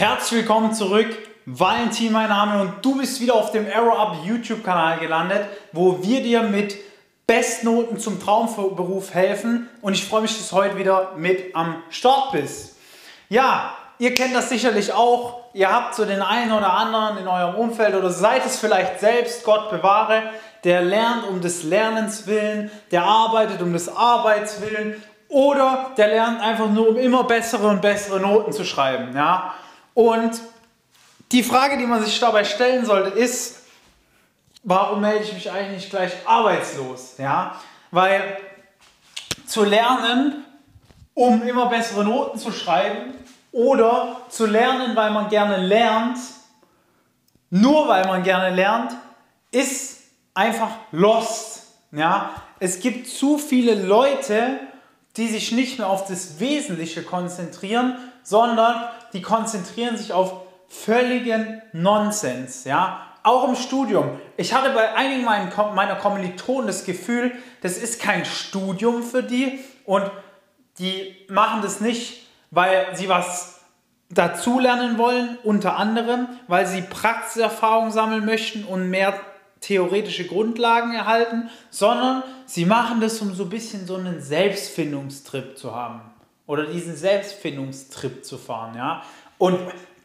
Herzlich willkommen zurück. Valentin mein Name und du bist wieder auf dem Arrow Up YouTube Kanal gelandet, wo wir dir mit Bestnoten zum Traumberuf helfen und ich freue mich, dass du heute wieder mit am Start bist. Ja, ihr kennt das sicherlich auch. Ihr habt so den einen oder anderen in eurem Umfeld oder seid es vielleicht selbst, Gott bewahre, der lernt um des Lernens willen, der arbeitet um des Arbeits willen oder der lernt einfach nur um immer bessere und bessere Noten zu schreiben. Ja? Und die Frage, die man sich dabei stellen sollte, ist, warum melde ich mich eigentlich nicht gleich arbeitslos? Ja? Weil zu lernen, um immer bessere Noten zu schreiben oder zu lernen, weil man gerne lernt, nur weil man gerne lernt, ist einfach lost. Ja? Es gibt zu viele Leute, die sich nicht mehr auf das Wesentliche konzentrieren, sondern die konzentrieren sich auf völligen Nonsens. Ja? Auch im Studium. Ich hatte bei einigen meiner Kommilitonen das Gefühl, das ist kein Studium für die und die machen das nicht, weil sie was dazulernen wollen, unter anderem, weil sie Praxiserfahrung sammeln möchten und mehr theoretische Grundlagen erhalten, sondern sie machen das, um so ein bisschen so einen Selbstfindungstrip zu haben oder diesen Selbstfindungstrip zu fahren. Ja? Und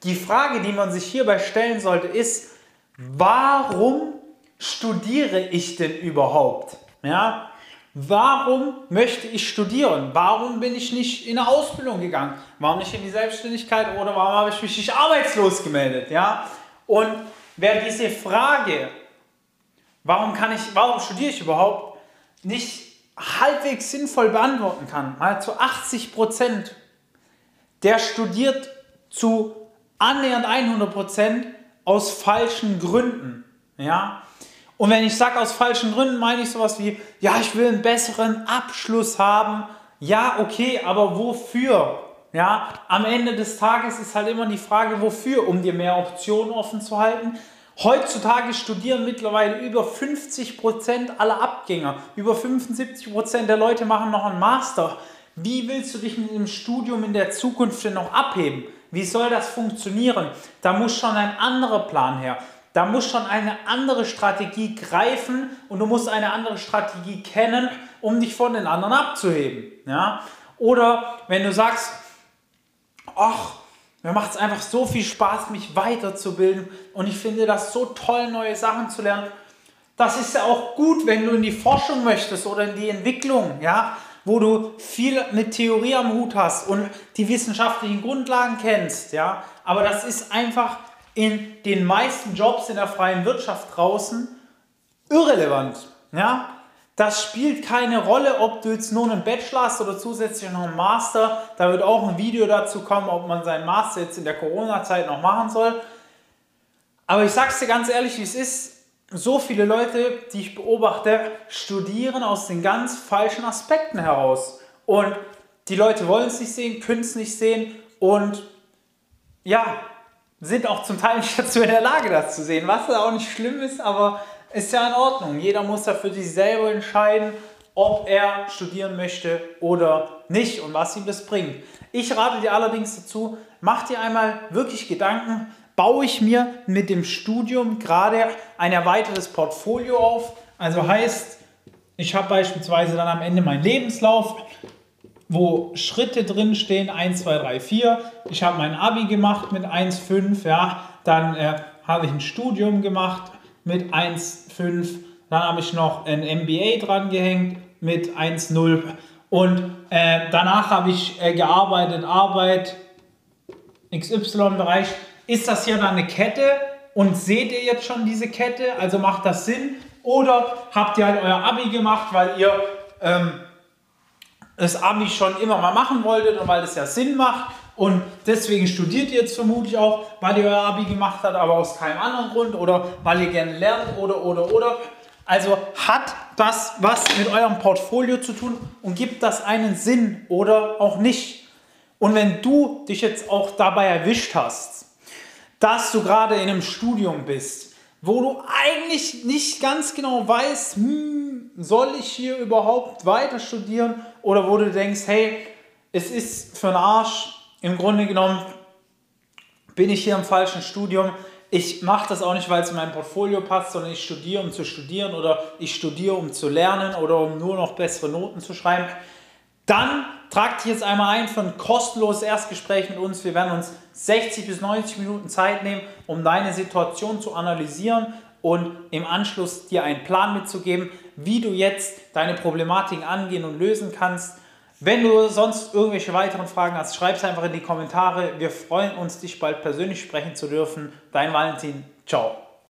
die Frage, die man sich hierbei stellen sollte, ist, warum studiere ich denn überhaupt? Ja? Warum möchte ich studieren? Warum bin ich nicht in eine Ausbildung gegangen? Warum nicht in die Selbstständigkeit oder warum habe ich mich nicht arbeitslos gemeldet? Ja? Und wer diese Frage, warum kann ich, warum studiere ich überhaupt, nicht halbwegs sinnvoll beantworten kann, mal zu 80 Prozent, der studiert zu annähernd 100 Prozent aus falschen Gründen. Ja? Und wenn ich sage aus falschen Gründen, meine ich sowas wie, ja, ich will einen besseren Abschluss haben. Ja, okay, aber wofür? Ja, am Ende des Tages ist halt immer die Frage, wofür, um dir mehr Optionen offen zu halten, Heutzutage studieren mittlerweile über 50% aller Abgänger, über 75% der Leute machen noch einen Master. Wie willst du dich mit dem Studium in der Zukunft denn noch abheben? Wie soll das funktionieren? Da muss schon ein anderer Plan her. Da muss schon eine andere Strategie greifen und du musst eine andere Strategie kennen, um dich von den anderen abzuheben. Ja? Oder wenn du sagst, ach, mir macht es einfach so viel Spaß, mich weiterzubilden und ich finde das so toll, neue Sachen zu lernen. Das ist ja auch gut, wenn du in die Forschung möchtest oder in die Entwicklung, ja, wo du viel mit Theorie am Hut hast und die wissenschaftlichen Grundlagen kennst, ja. Aber das ist einfach in den meisten Jobs in der freien Wirtschaft draußen irrelevant, ja. Das spielt keine Rolle, ob du jetzt nur einen Bachelor hast oder zusätzlich noch einen Master. Da wird auch ein Video dazu kommen, ob man seinen Master jetzt in der Corona-Zeit noch machen soll. Aber ich sag's dir ganz ehrlich, wie es ist. So viele Leute, die ich beobachte, studieren aus den ganz falschen Aspekten heraus. Und die Leute wollen es nicht sehen, können es nicht sehen und ja, sind auch zum Teil nicht dazu in der Lage, das zu sehen, was auch nicht schlimm ist, aber ist ja in Ordnung. Jeder muss ja für sich selber entscheiden, ob er studieren möchte oder nicht und was ihm das bringt. Ich rate dir allerdings dazu, mach dir einmal wirklich Gedanken, baue ich mir mit dem Studium gerade ein erweitertes Portfolio auf. Also heißt, ich habe beispielsweise dann am Ende meinen Lebenslauf, wo Schritte drin stehen, 1, 2, 3, 4. Ich habe mein Abi gemacht mit 1,5, ja, dann äh, habe ich ein Studium gemacht mit 1,5. Dann habe ich noch ein MBA dran gehängt mit 1,0. Und äh, danach habe ich äh, gearbeitet, Arbeit, XY-Bereich. Ist das hier dann eine Kette? Und seht ihr jetzt schon diese Kette? Also macht das Sinn? Oder habt ihr halt euer Abi gemacht, weil ihr ähm, das Abi schon immer mal machen wolltet und weil das ja Sinn macht? Und deswegen studiert ihr jetzt vermutlich auch, weil ihr euer Abi gemacht habt, aber aus keinem anderen Grund oder weil ihr gerne lernt oder, oder, oder. Also hat das was mit eurem Portfolio zu tun und gibt das einen Sinn oder auch nicht. Und wenn du dich jetzt auch dabei erwischt hast, dass du gerade in einem Studium bist, wo du eigentlich nicht ganz genau weißt, hm, soll ich hier überhaupt weiter studieren oder wo du denkst, hey, es ist für einen Arsch, im Grunde genommen bin ich hier im falschen Studium. Ich mache das auch nicht, weil es in mein Portfolio passt, sondern ich studiere, um zu studieren oder ich studiere, um zu lernen oder um nur noch bessere Noten zu schreiben. Dann tragt dich jetzt einmal ein für ein kostenloses Erstgespräch mit uns. Wir werden uns 60 bis 90 Minuten Zeit nehmen, um deine Situation zu analysieren und im Anschluss dir einen Plan mitzugeben, wie du jetzt deine Problematiken angehen und lösen kannst. Wenn du sonst irgendwelche weiteren Fragen hast, schreib es einfach in die Kommentare. Wir freuen uns, dich bald persönlich sprechen zu dürfen. Dein Valentin. Ciao.